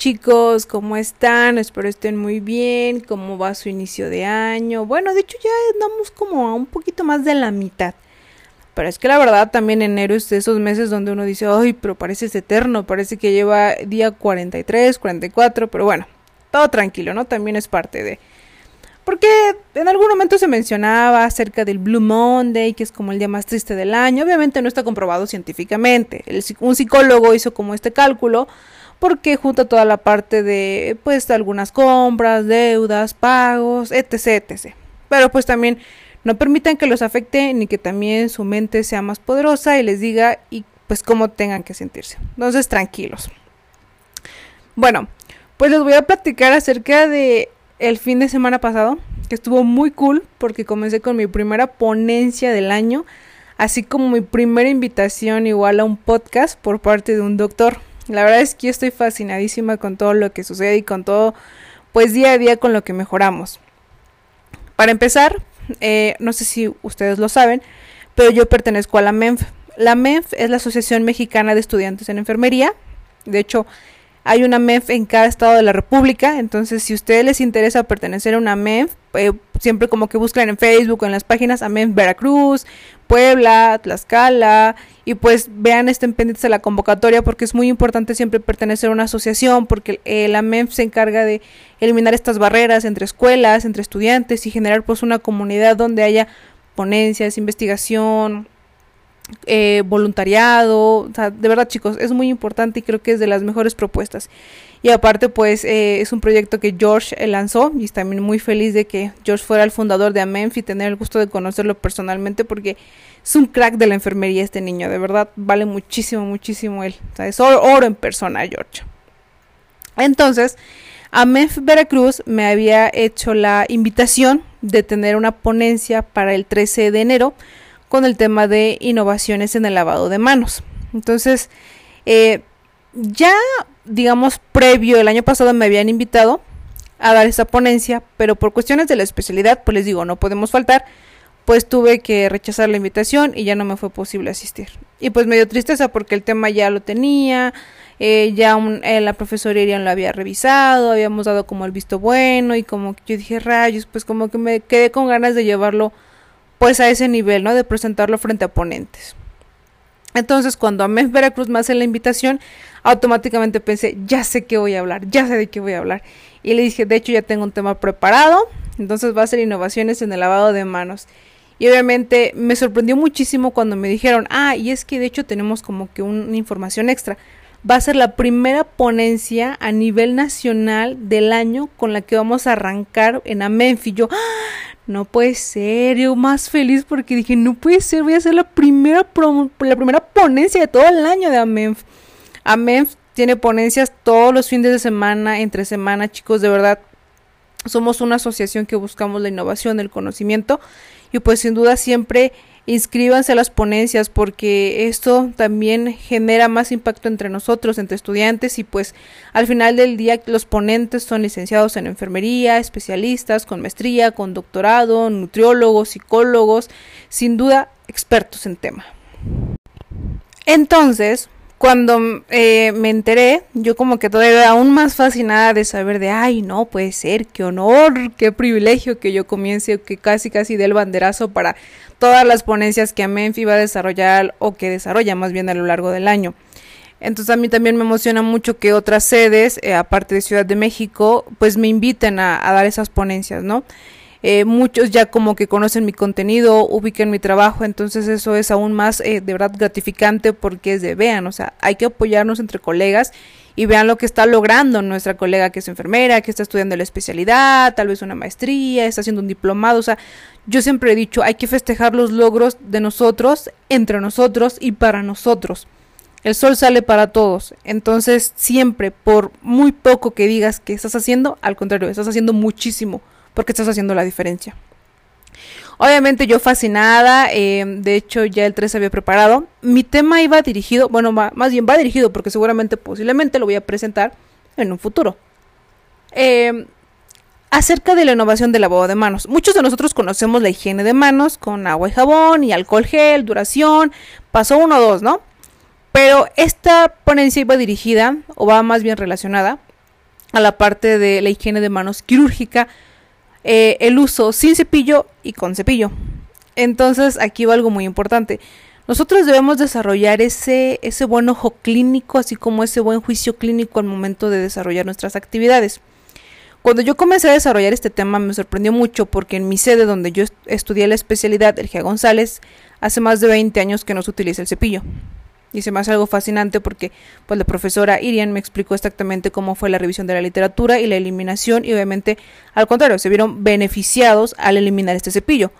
chicos, ¿cómo están? Espero estén muy bien. ¿Cómo va su inicio de año? Bueno, de hecho ya andamos como a un poquito más de la mitad. Pero es que la verdad también enero es de esos meses donde uno dice, ay, pero parece eterno, parece que lleva día 43, 44, pero bueno, todo tranquilo, ¿no? También es parte de... Porque en algún momento se mencionaba acerca del Blue Monday, que es como el día más triste del año. Obviamente no está comprobado científicamente. un psicólogo hizo como este cálculo porque junta toda la parte de pues algunas compras, deudas, pagos, etc, etc. Pero pues también no permitan que los afecte ni que también su mente sea más poderosa y les diga y pues cómo tengan que sentirse. Entonces, tranquilos. Bueno, pues les voy a platicar acerca de el fin de semana pasado, que estuvo muy cool porque comencé con mi primera ponencia del año, así como mi primera invitación igual a un podcast por parte de un doctor. La verdad es que yo estoy fascinadísima con todo lo que sucede y con todo, pues día a día con lo que mejoramos. Para empezar, eh, no sé si ustedes lo saben, pero yo pertenezco a la MENF. La MENF es la Asociación Mexicana de Estudiantes en Enfermería. De hecho, hay una MENF en cada estado de la República, entonces si a ustedes les interesa pertenecer a una MENF, eh, siempre como que buscan en Facebook en las páginas a MENF Veracruz, Puebla, Tlaxcala, y pues vean, estén pendientes de la convocatoria porque es muy importante siempre pertenecer a una asociación porque la MENF se encarga de eliminar estas barreras entre escuelas, entre estudiantes y generar pues una comunidad donde haya ponencias, investigación, eh, voluntariado, o sea, de verdad chicos, es muy importante y creo que es de las mejores propuestas. Y aparte pues eh, es un proyecto que George eh, lanzó y también muy feliz de que George fuera el fundador de AMENF y tener el gusto de conocerlo personalmente porque es un crack de la enfermería este niño, de verdad vale muchísimo, muchísimo él. O sea, es oro, en persona George. Entonces, AMENF Veracruz me había hecho la invitación de tener una ponencia para el 13 de enero con el tema de innovaciones en el lavado de manos. Entonces, eh, ya, digamos, previo, el año pasado me habían invitado a dar esa ponencia, pero por cuestiones de la especialidad, pues les digo, no podemos faltar, pues tuve que rechazar la invitación y ya no me fue posible asistir. Y pues me dio tristeza porque el tema ya lo tenía, eh, ya eh, la profesora Irian lo había revisado, habíamos dado como el visto bueno y como yo dije rayos, pues como que me quedé con ganas de llevarlo pues a ese nivel, ¿no? De presentarlo frente a ponentes. Entonces, cuando a Veracruz me hace la invitación, automáticamente pensé, ya sé qué voy a hablar, ya sé de qué voy a hablar. Y le dije, de hecho, ya tengo un tema preparado, entonces va a ser innovaciones en el lavado de manos. Y obviamente me sorprendió muchísimo cuando me dijeron, ah, y es que de hecho tenemos como que una información extra. Va a ser la primera ponencia a nivel nacional del año con la que vamos a arrancar en Amenfi. Yo, ¡Ah! No puede ser, yo más feliz porque dije, no puede ser, voy a hacer la primera, la primera ponencia de todo el año de AMENF. AMENF tiene ponencias todos los fines de semana, entre semana, chicos, de verdad. Somos una asociación que buscamos la innovación, el conocimiento y pues sin duda siempre inscríbanse a las ponencias porque esto también genera más impacto entre nosotros, entre estudiantes y pues al final del día los ponentes son licenciados en enfermería, especialistas con maestría, con doctorado, nutriólogos, psicólogos, sin duda expertos en tema. Entonces, cuando eh, me enteré, yo como que todavía aún más fascinada de saber de, ay, no puede ser, qué honor, qué privilegio que yo comience, que casi casi dé el banderazo para todas las ponencias que Amenfi va a desarrollar o que desarrolla más bien a lo largo del año. Entonces a mí también me emociona mucho que otras sedes, eh, aparte de Ciudad de México, pues me inviten a, a dar esas ponencias, ¿no? Eh, muchos ya como que conocen mi contenido, ubican mi trabajo, entonces eso es aún más eh, de verdad gratificante porque es de vean, o sea, hay que apoyarnos entre colegas y vean lo que está logrando nuestra colega que es enfermera, que está estudiando la especialidad, tal vez una maestría, está haciendo un diplomado, o sea, yo siempre he dicho, hay que festejar los logros de nosotros, entre nosotros y para nosotros. El sol sale para todos. Entonces, siempre, por muy poco que digas que estás haciendo, al contrario, estás haciendo muchísimo porque estás haciendo la diferencia. Obviamente yo fascinada, eh, de hecho ya el 3 había preparado. Mi tema iba dirigido, bueno, más bien va dirigido porque seguramente, posiblemente lo voy a presentar en un futuro. Eh, acerca de la innovación del lavado de manos. Muchos de nosotros conocemos la higiene de manos con agua y jabón y alcohol gel, duración, paso 1 o 2, ¿no? Pero esta ponencia iba dirigida, o va más bien relacionada, a la parte de la higiene de manos quirúrgica, eh, el uso sin cepillo y con cepillo. Entonces aquí va algo muy importante. Nosotros debemos desarrollar ese, ese buen ojo clínico, así como ese buen juicio clínico al momento de desarrollar nuestras actividades. Cuando yo comencé a desarrollar este tema me sorprendió mucho porque en mi sede donde yo estudié la especialidad, el G. González, hace más de 20 años que no se utiliza el cepillo. Y se me hace algo fascinante porque pues la profesora Irian me explicó exactamente cómo fue la revisión de la literatura y la eliminación y obviamente al contrario, se vieron beneficiados al eliminar este cepillo.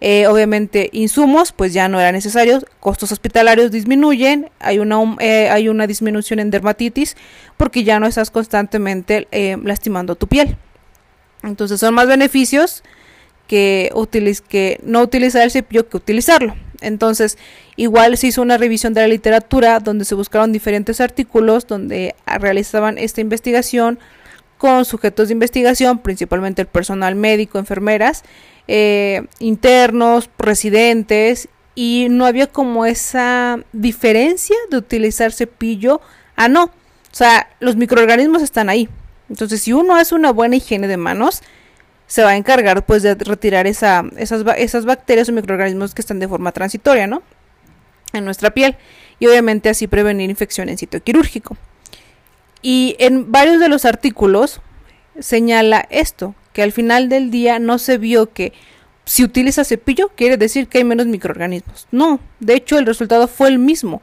Eh, obviamente insumos pues ya no eran necesarios, costos hospitalarios disminuyen, hay una, eh, hay una disminución en dermatitis porque ya no estás constantemente eh, lastimando tu piel. Entonces son más beneficios que, que no utilizar el cepillo que utilizarlo. Entonces, igual se hizo una revisión de la literatura donde se buscaron diferentes artículos donde realizaban esta investigación con sujetos de investigación, principalmente el personal médico, enfermeras, eh, internos, residentes, y no había como esa diferencia de utilizar cepillo a no. O sea, los microorganismos están ahí. Entonces, si uno hace una buena higiene de manos, se va a encargar pues de retirar esa, esas, esas bacterias o microorganismos que están de forma transitoria, ¿no? En nuestra piel. Y obviamente así prevenir infección en sitio quirúrgico. Y en varios de los artículos señala esto, que al final del día no se vio que si utiliza cepillo quiere decir que hay menos microorganismos. No, de hecho el resultado fue el mismo.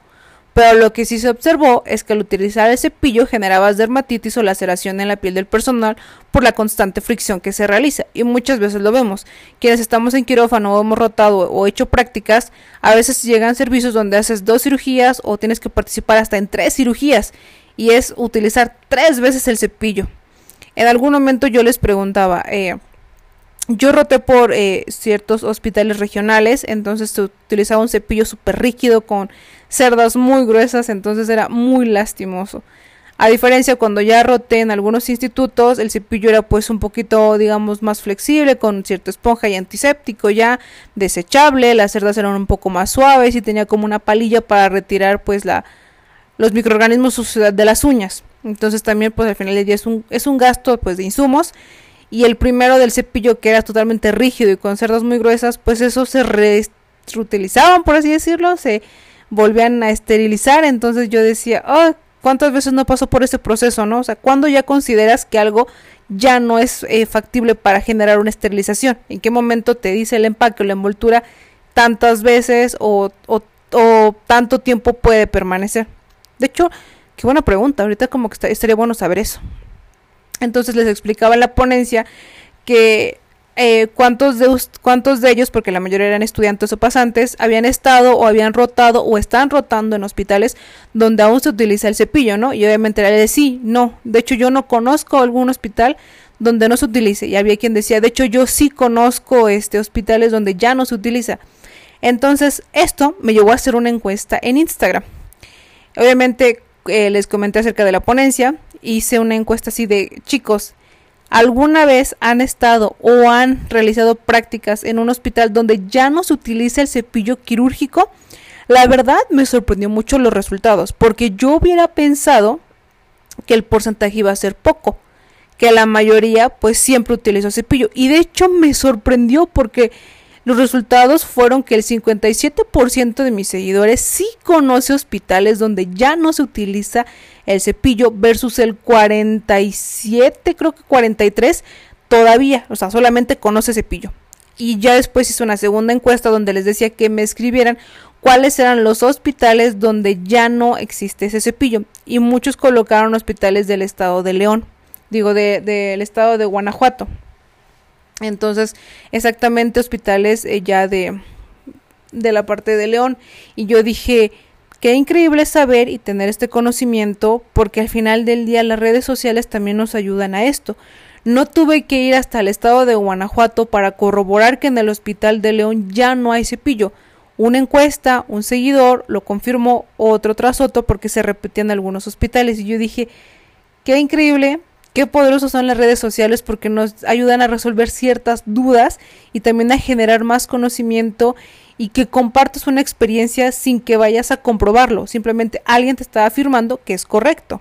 Pero lo que sí se observó es que al utilizar el cepillo generaba dermatitis o laceración en la piel del personal por la constante fricción que se realiza. Y muchas veces lo vemos. Quienes estamos en quirófano o hemos rotado o hecho prácticas, a veces llegan servicios donde haces dos cirugías o tienes que participar hasta en tres cirugías. Y es utilizar tres veces el cepillo. En algún momento yo les preguntaba, eh, yo roté por eh, ciertos hospitales regionales, entonces se utilizaba un cepillo súper rígido con cerdas muy gruesas, entonces era muy lastimoso. A diferencia cuando ya roté en algunos institutos, el cepillo era pues un poquito, digamos, más flexible, con cierta esponja y antiséptico ya desechable, las cerdas eran un poco más suaves y tenía como una palilla para retirar pues la, los microorganismos de las uñas. Entonces también pues al final del día es un, es un gasto pues de insumos y el primero del cepillo que era totalmente rígido y con cerdas muy gruesas, pues eso se reutilizaban, por así decirlo, se volvían a esterilizar, entonces yo decía, oh, ¿cuántas veces no pasó por ese proceso, no? O sea, ¿cuándo ya consideras que algo ya no es eh, factible para generar una esterilización? ¿En qué momento te dice el empaque o la envoltura tantas veces o, o, tanto tiempo puede permanecer? De hecho, qué buena pregunta, ahorita como que estaría bueno saber eso. Entonces les explicaba en la ponencia que eh, cuántos, de, cuántos de ellos, porque la mayoría eran estudiantes o pasantes, habían estado o habían rotado o están rotando en hospitales donde aún se utiliza el cepillo, ¿no? Y obviamente era de sí, no. De hecho, yo no conozco algún hospital donde no se utilice. Y había quien decía, de hecho, yo sí conozco este hospitales donde ya no se utiliza. Entonces, esto me llevó a hacer una encuesta en Instagram. Obviamente, eh, les comenté acerca de la ponencia hice una encuesta así de chicos, ¿alguna vez han estado o han realizado prácticas en un hospital donde ya no se utiliza el cepillo quirúrgico? La verdad me sorprendió mucho los resultados, porque yo hubiera pensado que el porcentaje iba a ser poco, que la mayoría pues siempre utilizó cepillo. Y de hecho me sorprendió porque los resultados fueron que el 57% de mis seguidores sí conoce hospitales donde ya no se utiliza el cepillo versus el 47, creo que 43 todavía, o sea, solamente conoce cepillo. Y ya después hice una segunda encuesta donde les decía que me escribieran cuáles eran los hospitales donde ya no existe ese cepillo. Y muchos colocaron hospitales del estado de León, digo, del estado de Guanajuato. Entonces, exactamente hospitales eh, ya de, de la parte de León. Y yo dije, qué increíble saber y tener este conocimiento, porque al final del día las redes sociales también nos ayudan a esto. No tuve que ir hasta el estado de Guanajuato para corroborar que en el hospital de León ya no hay cepillo. Una encuesta, un seguidor lo confirmó otro tras otro porque se repetían algunos hospitales y yo dije, qué increíble Qué poderosos son las redes sociales porque nos ayudan a resolver ciertas dudas y también a generar más conocimiento y que compartas una experiencia sin que vayas a comprobarlo. Simplemente alguien te está afirmando que es correcto.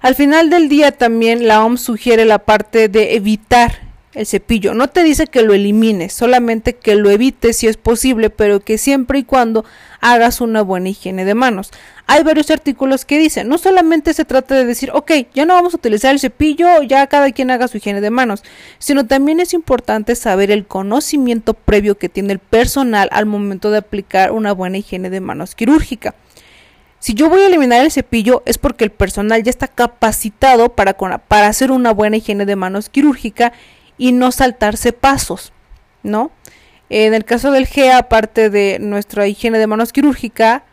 Al final del día también la OMS sugiere la parte de evitar el cepillo. No te dice que lo elimines, solamente que lo evites si es posible, pero que siempre y cuando hagas una buena higiene de manos. Hay varios artículos que dicen, no solamente se trata de decir, ok, ya no vamos a utilizar el cepillo, ya cada quien haga su higiene de manos, sino también es importante saber el conocimiento previo que tiene el personal al momento de aplicar una buena higiene de manos quirúrgica. Si yo voy a eliminar el cepillo es porque el personal ya está capacitado para, para hacer una buena higiene de manos quirúrgica y no saltarse pasos, ¿no? En el caso del GEA, aparte de nuestra higiene de manos quirúrgica,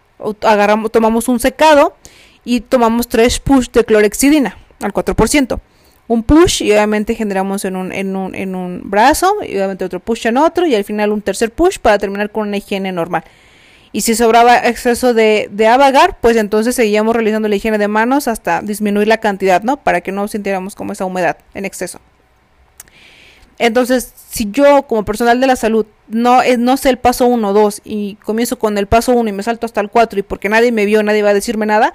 agarramos, tomamos un secado y tomamos tres push de clorexidina al 4%. Un push y obviamente generamos en un, en, un, en un brazo y obviamente otro push en otro y al final un tercer push para terminar con una higiene normal. Y si sobraba exceso de, de avagar, pues entonces seguíamos realizando la higiene de manos hasta disminuir la cantidad, ¿no? Para que no sintiéramos como esa humedad en exceso. Entonces, si yo como personal de la salud no, eh, no sé el paso 1 o 2 y comienzo con el paso 1 y me salto hasta el 4 y porque nadie me vio, nadie va a decirme nada,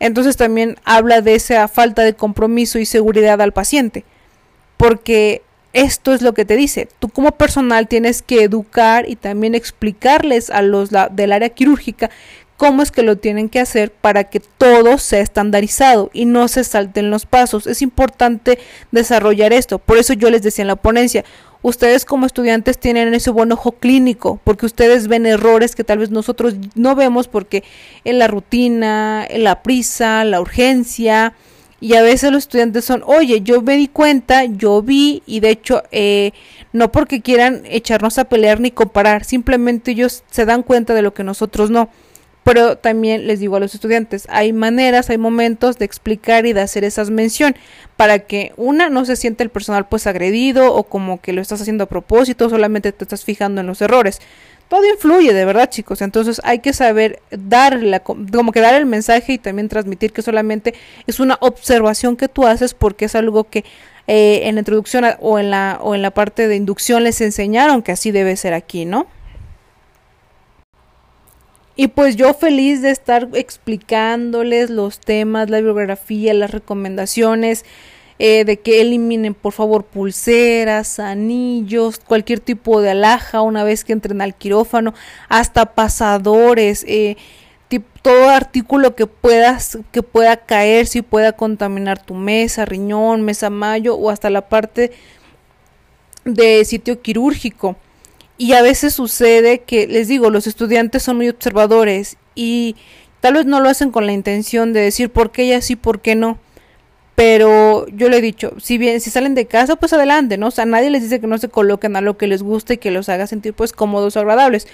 entonces también habla de esa falta de compromiso y seguridad al paciente. Porque esto es lo que te dice. Tú como personal tienes que educar y también explicarles a los del área quirúrgica cómo es que lo tienen que hacer para que todo sea estandarizado y no se salten los pasos. Es importante desarrollar esto. Por eso yo les decía en la ponencia, ustedes como estudiantes tienen ese buen ojo clínico, porque ustedes ven errores que tal vez nosotros no vemos porque en la rutina, en la prisa, la urgencia, y a veces los estudiantes son, oye, yo me di cuenta, yo vi, y de hecho, eh, no porque quieran echarnos a pelear ni comparar, simplemente ellos se dan cuenta de lo que nosotros no. Pero también les digo a los estudiantes, hay maneras, hay momentos de explicar y de hacer esas mención para que una no se siente el personal pues agredido o como que lo estás haciendo a propósito, solamente te estás fijando en los errores. Todo influye, de verdad, chicos. Entonces hay que saber dar la, como que dar el mensaje y también transmitir que solamente es una observación que tú haces porque es algo que eh, en la introducción o en la, o en la parte de inducción les enseñaron que así debe ser aquí, ¿no? Y pues yo feliz de estar explicándoles los temas, la bibliografía, las recomendaciones, eh, de que eliminen por favor pulseras, anillos, cualquier tipo de alhaja una vez que entren al quirófano, hasta pasadores, eh, todo artículo que puedas que pueda caer si pueda contaminar tu mesa, riñón, mesa mayo o hasta la parte de sitio quirúrgico. Y a veces sucede que, les digo, los estudiantes son muy observadores y tal vez no lo hacen con la intención de decir por qué ella sí, por qué no. Pero yo le he dicho, si bien, si salen de casa, pues adelante, ¿no? O sea, nadie les dice que no se coloquen a lo que les guste y que los haga sentir pues cómodos o agradables.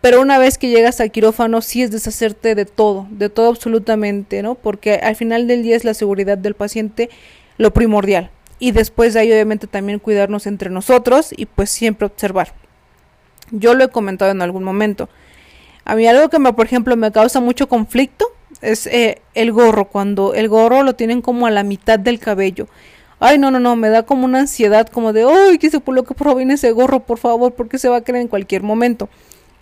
Pero una vez que llegas al quirófano, sí es deshacerte de todo, de todo absolutamente, ¿no? Porque al final del día es la seguridad del paciente lo primordial. Y después de ahí, obviamente, también cuidarnos entre nosotros y pues siempre observar. Yo lo he comentado en algún momento. A mí algo que me, por ejemplo, me causa mucho conflicto es eh, el gorro, cuando el gorro lo tienen como a la mitad del cabello. Ay, no, no, no, me da como una ansiedad, como de, ay, que se por lo que proviene ese gorro, por favor, porque se va a caer en cualquier momento.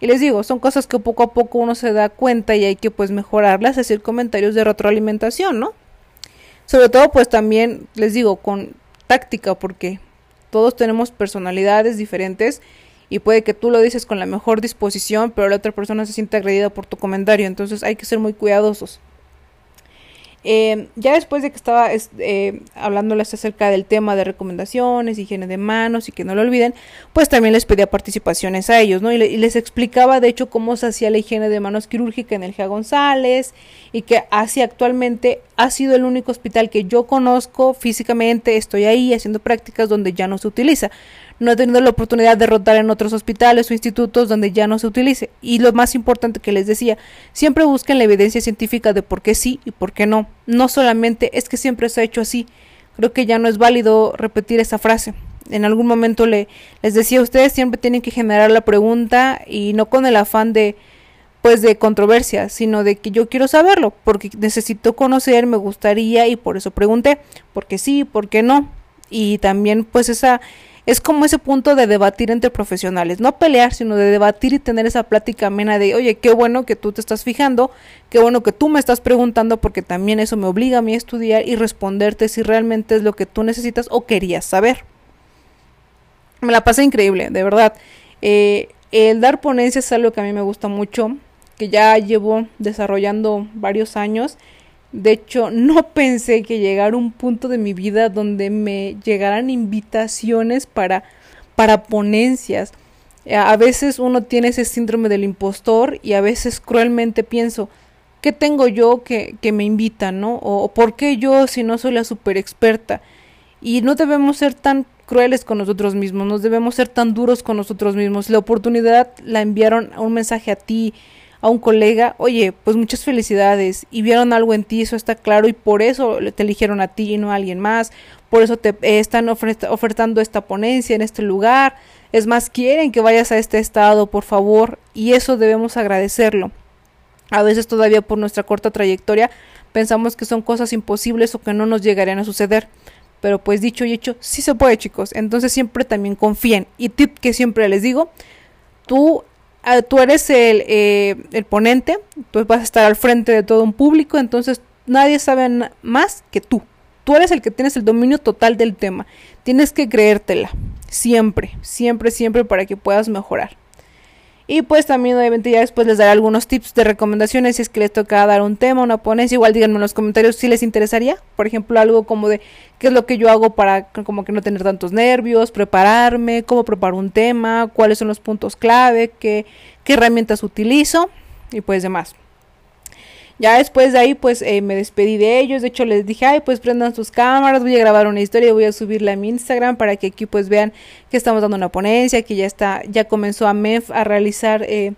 Y les digo, son cosas que poco a poco uno se da cuenta y hay que pues mejorarlas, decir comentarios de retroalimentación, ¿no? Sobre todo pues también les digo con táctica porque todos tenemos personalidades diferentes y puede que tú lo dices con la mejor disposición, pero la otra persona se siente agredida por tu comentario, entonces hay que ser muy cuidadosos. Eh, ya después de que estaba eh, hablándoles acerca del tema de recomendaciones, higiene de manos y que no lo olviden, pues también les pedía participaciones a ellos, ¿no? Y, les explicaba de hecho cómo se hacía la higiene de manos quirúrgica en el GEA González y que así actualmente ha sido el único hospital que yo conozco físicamente, estoy ahí haciendo prácticas donde ya no se utiliza no he tenido la oportunidad de rotar en otros hospitales o institutos donde ya no se utilice. Y lo más importante que les decía, siempre busquen la evidencia científica de por qué sí y por qué no. No solamente es que siempre se ha hecho así. Creo que ya no es válido repetir esa frase. En algún momento le, les decía ustedes, siempre tienen que generar la pregunta y no con el afán de pues de controversia, sino de que yo quiero saberlo, porque necesito conocer, me gustaría y por eso pregunté, porque sí, por qué no. Y también pues esa es como ese punto de debatir entre profesionales, no pelear, sino de debatir y tener esa plática amena de, oye, qué bueno que tú te estás fijando, qué bueno que tú me estás preguntando, porque también eso me obliga a mí a estudiar y responderte si realmente es lo que tú necesitas o querías saber. Me la pasé increíble, de verdad. Eh, el dar ponencias es algo que a mí me gusta mucho, que ya llevo desarrollando varios años de hecho, no pensé que llegara un punto de mi vida donde me llegaran invitaciones para, para ponencias. A veces uno tiene ese síndrome del impostor y a veces cruelmente pienso, ¿qué tengo yo que, que me invitan, no? O, ¿por qué yo si no soy la super experta? Y no debemos ser tan crueles con nosotros mismos, no debemos ser tan duros con nosotros mismos. La oportunidad la enviaron a un mensaje a ti, a un colega, oye, pues muchas felicidades y vieron algo en ti, eso está claro y por eso te eligieron a ti y no a alguien más, por eso te eh, están ofertando esta ponencia en este lugar, es más, quieren que vayas a este estado, por favor, y eso debemos agradecerlo. A veces todavía por nuestra corta trayectoria pensamos que son cosas imposibles o que no nos llegarían a suceder. Pero pues dicho y hecho, sí se puede chicos. Entonces siempre también confíen. Y tip que siempre les digo, tú tú eres el, eh, el ponente, tú vas a estar al frente de todo un público, entonces nadie sabe más que tú. Tú eres el que tienes el dominio total del tema. Tienes que creértela, siempre, siempre, siempre para que puedas mejorar. Y pues también obviamente ya después les daré algunos tips de recomendaciones si es que les toca dar un tema, una ponencia. Igual díganme en los comentarios si les interesaría. Por ejemplo, algo como de qué es lo que yo hago para como que no tener tantos nervios, prepararme, cómo preparo un tema, cuáles son los puntos clave, qué, qué herramientas utilizo y pues demás. Ya después de ahí, pues eh, me despedí de ellos. De hecho, les dije, ay, pues prendan sus cámaras, voy a grabar una historia voy a subirla a mi Instagram para que aquí pues vean que estamos dando una ponencia, que ya está, ya comenzó a MEF a realizar eh,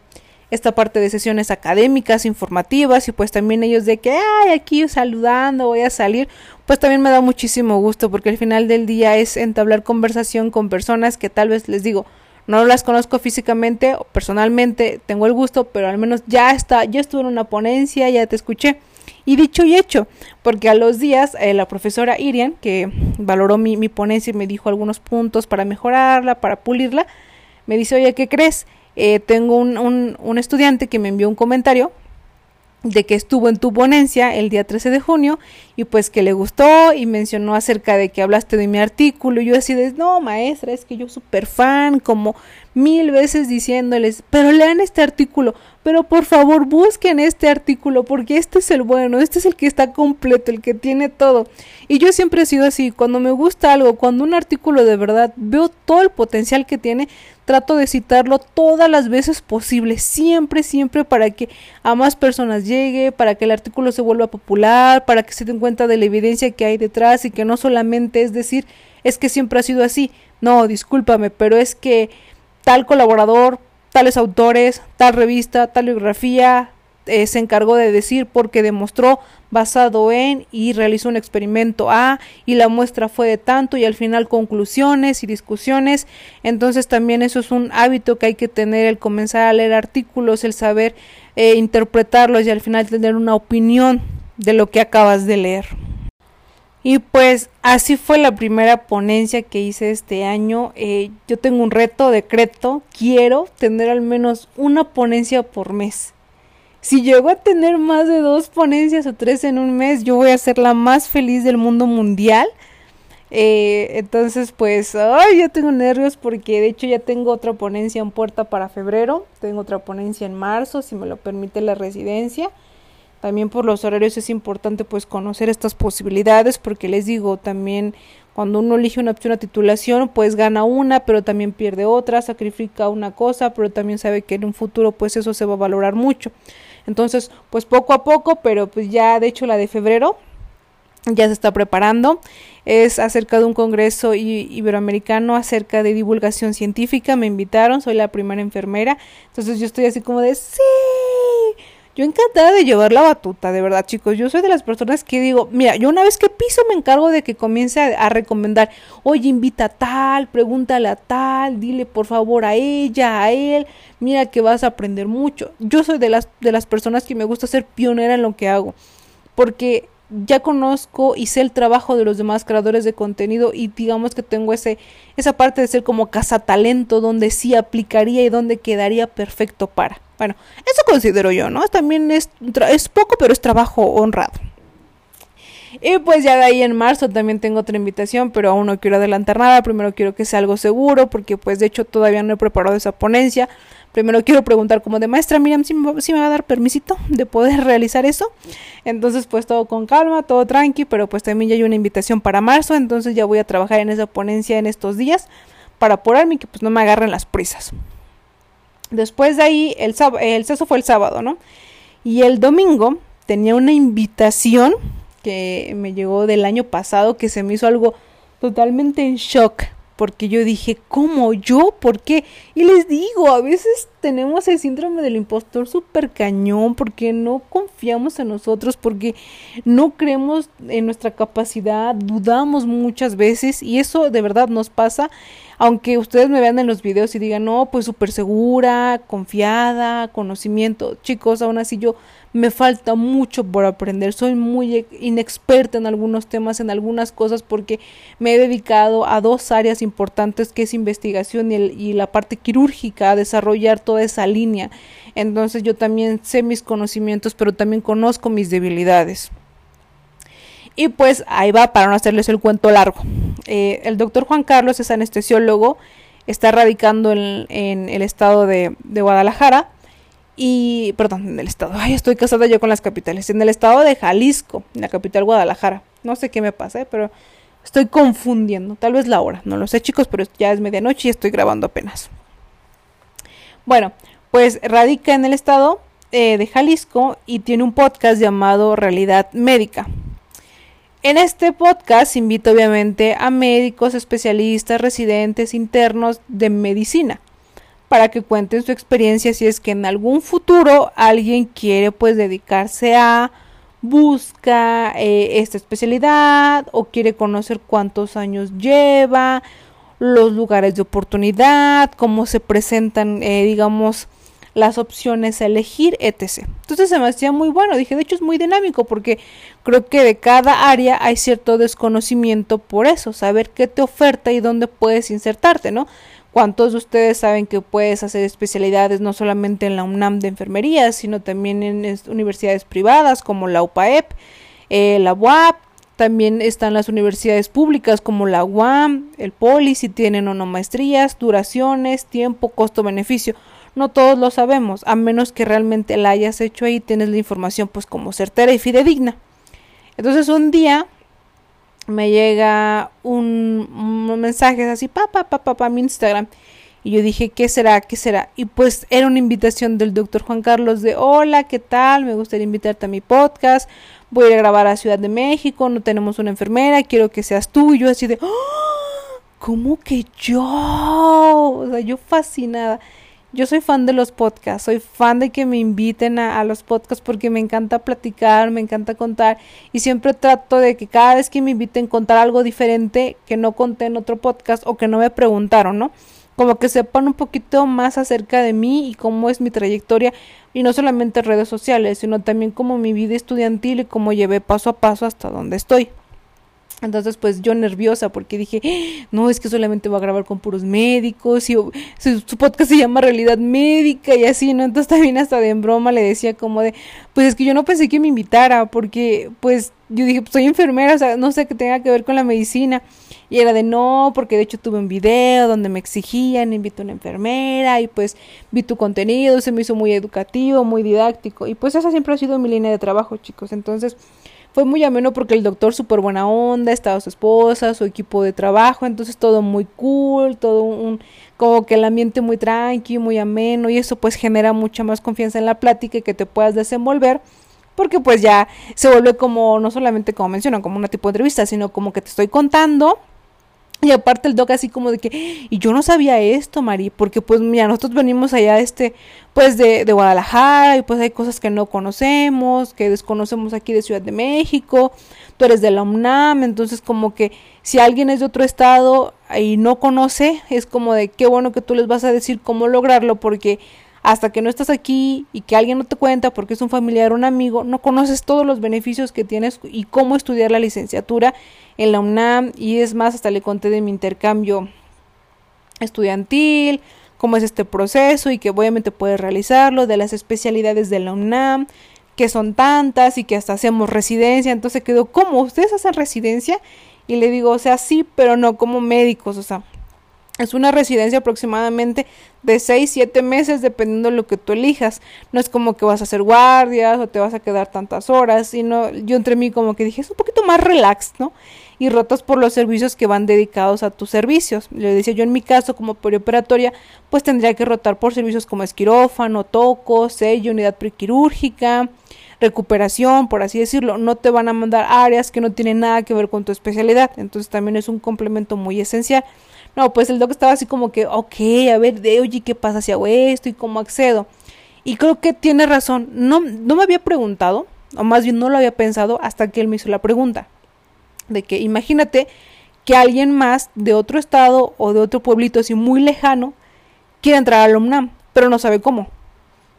esta parte de sesiones académicas, informativas y pues también ellos de que, ay, aquí saludando, voy a salir, pues también me da muchísimo gusto porque al final del día es entablar conversación con personas que tal vez les digo, no las conozco físicamente o personalmente, tengo el gusto, pero al menos ya está, yo estuve en una ponencia, ya te escuché. Y dicho y hecho, porque a los días eh, la profesora Irian, que valoró mi, mi, ponencia y me dijo algunos puntos para mejorarla, para pulirla, me dice, oye, ¿qué crees? Eh, tengo un, un, un estudiante que me envió un comentario de que estuvo en tu ponencia el día 13 de junio y pues que le gustó y mencionó acerca de que hablaste de mi artículo. Y yo así de no maestra es que yo súper fan como mil veces diciéndoles pero lean este artículo pero por favor busquen este artículo porque este es el bueno este es el que está completo el que tiene todo y yo siempre he sido así cuando me gusta algo cuando un artículo de verdad veo todo el potencial que tiene trato de citarlo todas las veces posible, siempre, siempre para que a más personas llegue, para que el artículo se vuelva popular, para que se den cuenta de la evidencia que hay detrás y que no solamente es decir, es que siempre ha sido así, no, discúlpame, pero es que tal colaborador, tales autores, tal revista, tal biografía, eh, se encargó de decir porque demostró basado en y realizó un experimento A y la muestra fue de tanto y al final conclusiones y discusiones. Entonces también eso es un hábito que hay que tener, el comenzar a leer artículos, el saber eh, interpretarlos y al final tener una opinión de lo que acabas de leer. Y pues así fue la primera ponencia que hice este año. Eh, yo tengo un reto, decreto, quiero tener al menos una ponencia por mes. Si llego a tener más de dos ponencias o tres en un mes, yo voy a ser la más feliz del mundo mundial. Eh, entonces, pues, ay, ya tengo nervios porque de hecho ya tengo otra ponencia en puerta para febrero, tengo otra ponencia en marzo, si me lo permite la residencia. También por los horarios es importante pues conocer estas posibilidades porque les digo, también cuando uno elige una opción a titulación, pues gana una, pero también pierde otra, sacrifica una cosa, pero también sabe que en un futuro pues eso se va a valorar mucho. Entonces, pues poco a poco, pero pues ya de hecho la de febrero ya se está preparando. Es acerca de un congreso iberoamericano acerca de divulgación científica. Me invitaron, soy la primera enfermera. Entonces yo estoy así como de sí yo encantada de llevar la batuta, de verdad, chicos. Yo soy de las personas que digo, mira, yo una vez que piso me encargo de que comience a, recomendar, oye, invita a tal, pregúntale a tal, dile por favor a ella, a él, mira que vas a aprender mucho. Yo soy de las, de las personas que me gusta ser pionera en lo que hago, porque ya conozco y sé el trabajo de los demás creadores de contenido y digamos que tengo ese esa parte de ser como cazatalento donde sí aplicaría y donde quedaría perfecto para. Bueno, eso considero yo, ¿no? También es, es poco, pero es trabajo honrado. Y pues ya de ahí en marzo también tengo otra invitación, pero aún no quiero adelantar nada. Primero quiero que sea algo seguro, porque pues de hecho todavía no he preparado esa ponencia. Primero quiero preguntar como de maestra Miriam si me, va a dar permisito de poder realizar eso. Entonces pues todo con calma, todo tranqui, pero pues también ya hay una invitación para marzo, entonces ya voy a trabajar en esa ponencia en estos días para apurarme y que pues no me agarren las prisas. Después de ahí, el, el eso fue el sábado, ¿no? Y el domingo tenía una invitación que me llegó del año pasado que se me hizo algo totalmente en shock porque yo dije, ¿cómo yo? ¿Por qué? Y les digo, a veces tenemos el síndrome del impostor súper cañón porque no confiamos en nosotros, porque no creemos en nuestra capacidad, dudamos muchas veces y eso de verdad nos pasa. Aunque ustedes me vean en los videos y digan, no, pues súper segura, confiada, conocimiento, chicos, aún así yo me falta mucho por aprender, soy muy inexperta en algunos temas, en algunas cosas, porque me he dedicado a dos áreas importantes, que es investigación y, la parte quirúrgica, a desarrollar toda esa línea. Entonces yo también sé mis conocimientos, pero también conozco mis debilidades. Y pues ahí va para no hacerles el cuento largo. Eh, el doctor Juan Carlos es anestesiólogo, está radicando en, el estado de Guadalajara y, perdón, en el estado, ay, estoy casada yo con las capitales, en el estado de Jalisco, en la capital Guadalajara. No sé qué me pasa, pero estoy confundiendo, tal vez la hora, no lo sé chicos, pero ya es medianoche y estoy grabando apenas. Bueno, pues radica en el estado eh, de Jalisco y tiene un podcast llamado Realidad Médica. En este podcast invito obviamente a médicos, especialistas, residentes, internos de medicina para que cuenten su experiencia si es que en algún futuro alguien quiere pues dedicarse a busca eh, esta especialidad o quiere conocer cuántos años lleva, los lugares de oportunidad, cómo se presentan, eh, digamos, las opciones a elegir, etc. Entonces se me hacía muy bueno, dije, de hecho es muy dinámico porque creo que de cada área hay cierto desconocimiento por eso, saber qué te oferta y dónde puedes insertarte, ¿no? ¿Cuántos de ustedes saben que puedes hacer especialidades no solamente en la UNAM de enfermería, sino también en universidades privadas como la UPAEP, eh, la UAP? También están las universidades públicas como la UAM, el POLI, si tienen o no maestrías, duraciones, tiempo, costo-beneficio. No todos lo sabemos, a menos que realmente la hayas hecho ahí, tienes la información pues como certera y fidedigna. Entonces un día me llega un, mensaje así, papá, papá, papá, mi Instagram. Y yo dije, ¿qué será? ¿Qué será? Y pues era una invitación del doctor Juan Carlos de, hola, ¿qué tal? Me gustaría invitarte a mi podcast. Voy a ir a grabar a Ciudad de México, no tenemos una enfermera, quiero que seas tú. Y yo así de, ¡Oh! ¿cómo que yo? O sea, yo fascinada. Yo soy fan de los podcasts, soy fan de que me inviten a, los podcasts porque me encanta platicar, me encanta contar y siempre trato de que cada vez que me inviten contar algo diferente que no conté en otro podcast o que no me preguntaron, ¿no? Como que sepan un poquito más acerca de mí y cómo es mi trayectoria y no solamente redes sociales, sino también como mi vida estudiantil y cómo llevé paso a paso hasta donde estoy. Entonces, pues yo nerviosa porque dije, ¡Ah! no, es que solamente va a grabar con puros médicos y su, podcast se llama Realidad Médica y así, ¿no? Entonces también hasta de en broma le decía como de, pues es que yo no pensé que me invitara porque, pues yo dije, pues soy enfermera, o sea, no sé qué tenga que ver con la medicina. Y era de no, porque de hecho tuve un video donde me exigían, invito a una enfermera y pues vi tu contenido, se me hizo muy educativo, muy didáctico. Y pues esa siempre ha sido mi línea de trabajo, chicos. Entonces, fue muy ameno porque el doctor súper buena onda, estaba su esposa, su equipo de trabajo, entonces todo muy cool, todo un, como que el ambiente muy tranquilo, muy ameno y eso pues genera mucha más confianza en la plática y que te puedas desenvolver porque pues ya se vuelve como, no solamente como mencionan, como una tipo de entrevista, sino como que te estoy contando y aparte el doc así como de que, y yo no sabía esto, Mari, porque pues mira, nosotros venimos allá este, pues de, de, Guadalajara y pues hay cosas que no conocemos, que desconocemos aquí de Ciudad de México, tú eres de la UNAM, entonces como que si alguien es de otro estado y no conoce, es como de qué bueno que tú les vas a decir cómo lograrlo, porque hasta que no estás aquí y que alguien no te cuenta porque es un familiar o un amigo, no conoces todos los beneficios que tienes y cómo estudiar la licenciatura en la UNAM. Y es más, hasta le conté de mi intercambio estudiantil, cómo es este proceso y que obviamente puedes realizarlo, de las especialidades de la UNAM, que son tantas y que hasta hacemos residencia. Entonces quedó, ¿cómo? ¿Ustedes hacen residencia? Y le digo, o sea, sí, pero no como médicos, o sea, es una residencia aproximadamente de 6, 7 meses dependiendo de lo que tú elijas. No es como que vas a hacer guardias o te vas a quedar tantas horas, sino yo entre mí como que dije, es un poquito más relax, ¿no? Y rotas por los servicios que van dedicados a tus servicios. Le decía yo en mi caso como perioperatoria, pues tendría que rotar por servicios como esquirófano, toco, sello, unidad prequirúrgica, recuperación, por así decirlo. No te van a mandar áreas que no tienen nada que ver con tu especialidad. Entonces también es un complemento muy esencial. No, pues el doc estaba así como que, ok, a ver, de, oye, ¿qué pasa si hago esto y cómo accedo? Y creo que tiene razón. No, no me había preguntado, o más bien no lo había pensado hasta que él me hizo la pregunta. De que imagínate que alguien más de otro estado o de otro pueblito así muy lejano quiere entrar al UNAM, pero no sabe cómo.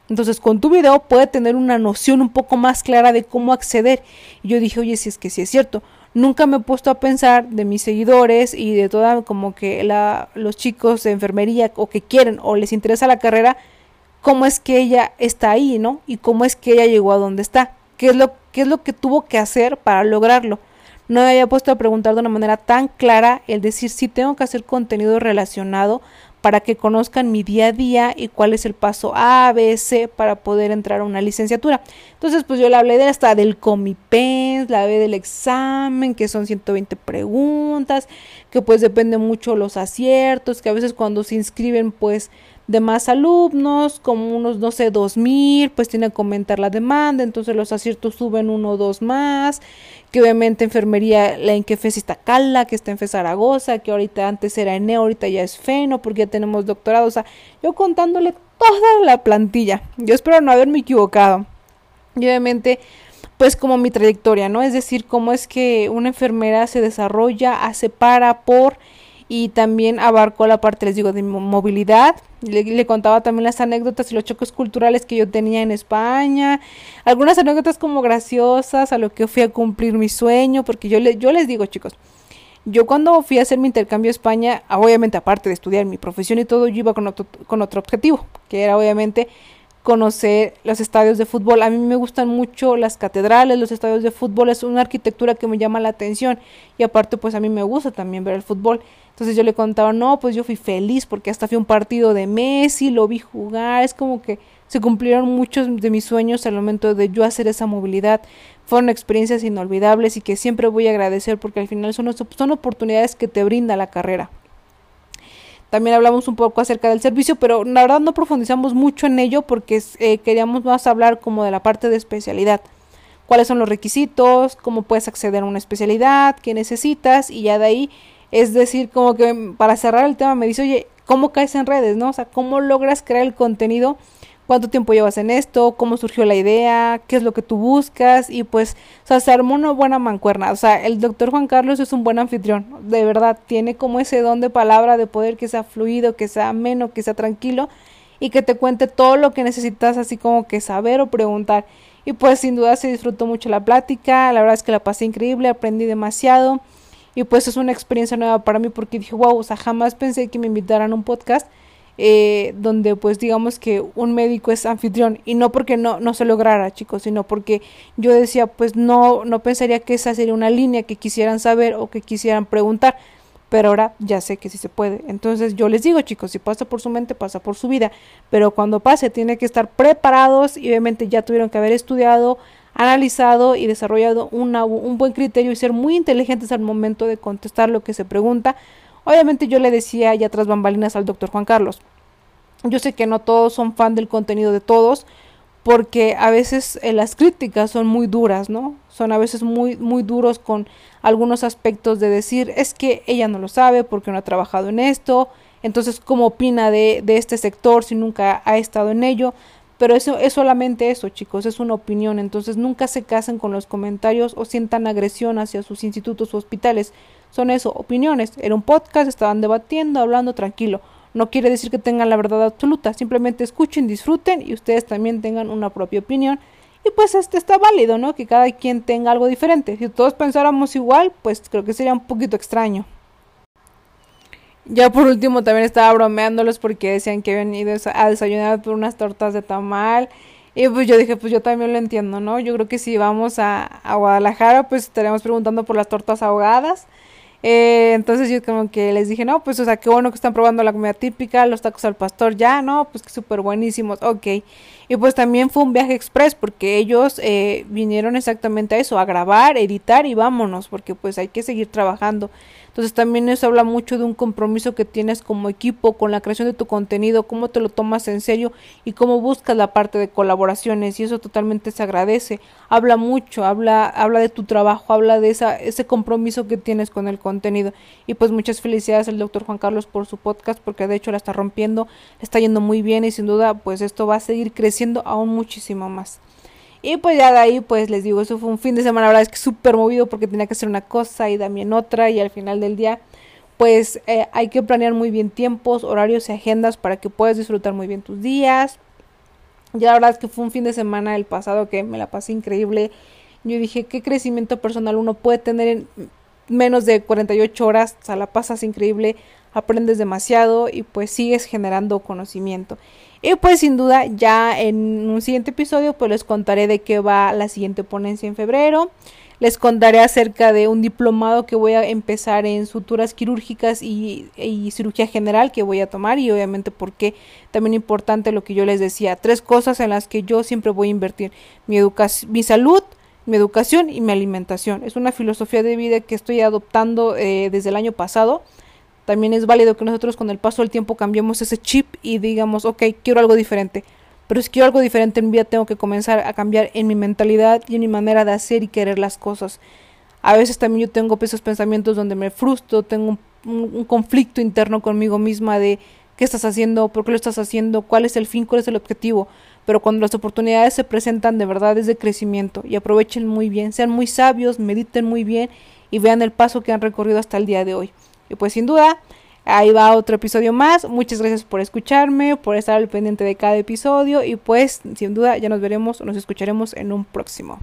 Entonces, con tu video puede tener una noción un poco más clara de cómo acceder. Y yo dije, oye, si es que sí es cierto, nunca me he puesto a pensar de mis seguidores y de toda como que la, los chicos de enfermería o que quieren o les interesa la carrera, cómo es que ella está ahí, ¿no? Y cómo es que ella llegó a donde está. ¿Qué es lo, qué es lo que tuvo que hacer para lograrlo? No me había puesto a preguntar de una manera tan clara el decir si tengo que hacer contenido relacionado para que conozcan mi día a día y cuál es el paso A, B, C para poder entrar a una licenciatura. Entonces, pues yo le hablé de hasta del comipens, la hablé del examen, que son 120 preguntas, que pues depende mucho los aciertos, que a veces cuando se inscriben, pues de más alumnos, como unos, no sé, dos mil, pues tiene que aumentar la demanda, entonces los aciertos suben uno o dos más, que obviamente enfermería, la en que está Cala, que está en Fe Zaragoza, que ahorita antes era ENE, ahorita ya es FENO, porque ya tenemos doctorado, o sea, yo contándole toda la plantilla, yo espero no haberme equivocado, y obviamente pues como mi trayectoria, ¿no? Es decir, cómo es que una enfermera se desarrolla, hace para, por y también abarcó la parte, les digo, de movilidad. Le, contaba también las anécdotas y los choques culturales que yo tenía en España. Algunas anécdotas como graciosas a lo que fui a cumplir mi sueño, porque yo, le, yo les digo, chicos, yo cuando fui a hacer mi intercambio a España, obviamente aparte de estudiar mi profesión y todo, yo iba con otro, con otro objetivo, que era obviamente conocer los estadios de fútbol. A mí me gustan mucho las catedrales, los estadios de fútbol, es una arquitectura que me llama la atención y aparte pues a mí me gusta también ver el fútbol. Entonces yo le contaba, no, pues yo fui feliz porque hasta fui un partido de Messi, lo vi jugar, es como que se cumplieron muchos de mis sueños al momento de yo hacer esa movilidad. Fueron experiencias inolvidables y que siempre voy a agradecer porque al final son, son oportunidades que te brinda la carrera. También hablamos un poco acerca del servicio, pero la verdad no profundizamos mucho en ello porque eh, queríamos más hablar como de la parte de especialidad. Cuáles son los requisitos, cómo puedes acceder a una especialidad, qué necesitas y ya de ahí, es decir, como que para cerrar el tema me dice, oye, ¿cómo caes en redes? ¿No? O sea, ¿cómo logras crear el contenido cuánto tiempo llevas en esto, cómo surgió la idea, qué es lo que tú buscas y pues, o sea, se armó una buena mancuerna. O sea, el doctor Juan Carlos es un buen anfitrión, de verdad, tiene como ese don de palabra, de poder que sea fluido, que sea ameno, que sea tranquilo y que te cuente todo lo que necesitas así como que saber o preguntar. Y pues sin duda se disfrutó mucho la plática, la verdad es que la pasé increíble, aprendí demasiado. Y pues es una experiencia nueva para mí porque dije, wow, o sea, jamás pensé que me invitaran a un podcast eh, donde pues digamos que un médico es anfitrión y no porque no, no se lograra chicos, sino porque yo decía pues no, no pensaría que esa sería una línea que quisieran saber o que quisieran preguntar, pero ahora ya sé que sí se puede. Entonces yo les digo chicos, si pasa por su mente, pasa por su vida, pero cuando pase tiene que estar preparados y obviamente ya tuvieron que haber estudiado, analizado y desarrollado un buen criterio y ser muy inteligentes al momento de contestar lo que se pregunta Obviamente yo le decía ya tras bambalinas al doctor Juan Carlos. Yo sé que no todos son fan del contenido de todos, porque a veces eh, las críticas son muy duras, ¿no? Son a veces muy, muy duros con algunos aspectos de decir, es que ella no lo sabe porque no ha trabajado en esto, entonces, ¿cómo opina de, de este sector si nunca ha estado en ello? Pero eso es solamente eso, chicos, es una opinión, entonces nunca se casen con los comentarios o sientan agresión hacia sus institutos o hospitales son eso, opiniones. Era un podcast, estaban debatiendo, hablando tranquilo. no quiere decir que tengan la verdad absoluta, simplemente escuchen, disfruten y ustedes también tengan una propia opinión. Y pues este está válido, ¿no? Que cada quien tenga algo diferente. Si todos pensáramos igual, pues creo que sería un poquito extraño. Ya por último también estaba bromeándolos porque decían que habían ido a desayunar por unas tortas de tamal. Y pues yo dije, pues yo también lo entiendo, ¿no? Yo creo que si vamos a, a Guadalajara, pues estaremos preguntando por las tortas ahogadas. Eh, entonces yo como que les dije, no, pues o sea, qué bueno que están probando la comida típica, los tacos al pastor, ya, no, pues que súper buenísimos, ok. Y pues también fue un viaje express porque ellos eh, vinieron exactamente a eso, a grabar, editar y vámonos, porque pues hay que seguir trabajando. Entonces también eso habla mucho de un compromiso que tienes como equipo con la creación de tu contenido, cómo te lo tomas en serio y cómo buscas la parte de colaboraciones y eso totalmente se agradece. Habla mucho, habla, habla de tu trabajo, habla de esa, ese compromiso que tienes con el contenido. Y pues muchas felicidades al doctor Juan Carlos por su podcast porque de hecho la está rompiendo, está yendo muy bien y sin duda pues esto va a seguir creciendo aún muchísimo más. Y pues ya de ahí, pues les digo, eso fue un fin de semana, la verdad es que súper movido porque tenía que hacer una cosa y también otra y al final del día, pues eh, hay que planear muy bien tiempos, horarios y agendas para que puedas disfrutar muy bien tus días. Ya la verdad es que fue un fin de semana el pasado que me la pasé increíble. Yo dije, ¿qué crecimiento personal uno puede tener en menos de 48 horas? O sea, la pasas increíble, aprendes demasiado y pues sigues generando conocimiento. Y pues sin duda ya en un siguiente episodio pues les contaré de qué va la siguiente ponencia en febrero. Les contaré acerca de un diplomado que voy a empezar en suturas quirúrgicas y, cirugía general que voy a tomar y obviamente porque también importante lo que yo les decía, tres cosas en las que yo siempre voy a invertir, mi, mi salud, mi educación y mi alimentación. Es una filosofía de vida que estoy adoptando eh, desde el año pasado también es válido que nosotros con el paso del tiempo cambiemos ese chip y digamos, ok, quiero algo diferente. Pero si quiero algo diferente en mi vida, tengo que comenzar a cambiar en mi mentalidad y en mi manera de hacer y querer las cosas. A veces también yo tengo esos pensamientos donde me frustro, tengo un, conflicto interno conmigo misma de qué estás haciendo, por qué lo estás haciendo, cuál es el fin, cuál es el objetivo. Pero cuando las oportunidades se presentan de verdad es de crecimiento y aprovechen muy bien, sean muy sabios, mediten muy bien y vean el paso que han recorrido hasta el día de hoy. Y pues sin duda, ahí va otro episodio más. Muchas gracias por escucharme, por estar al pendiente de cada episodio y pues sin duda ya nos veremos nos escucharemos en un próximo.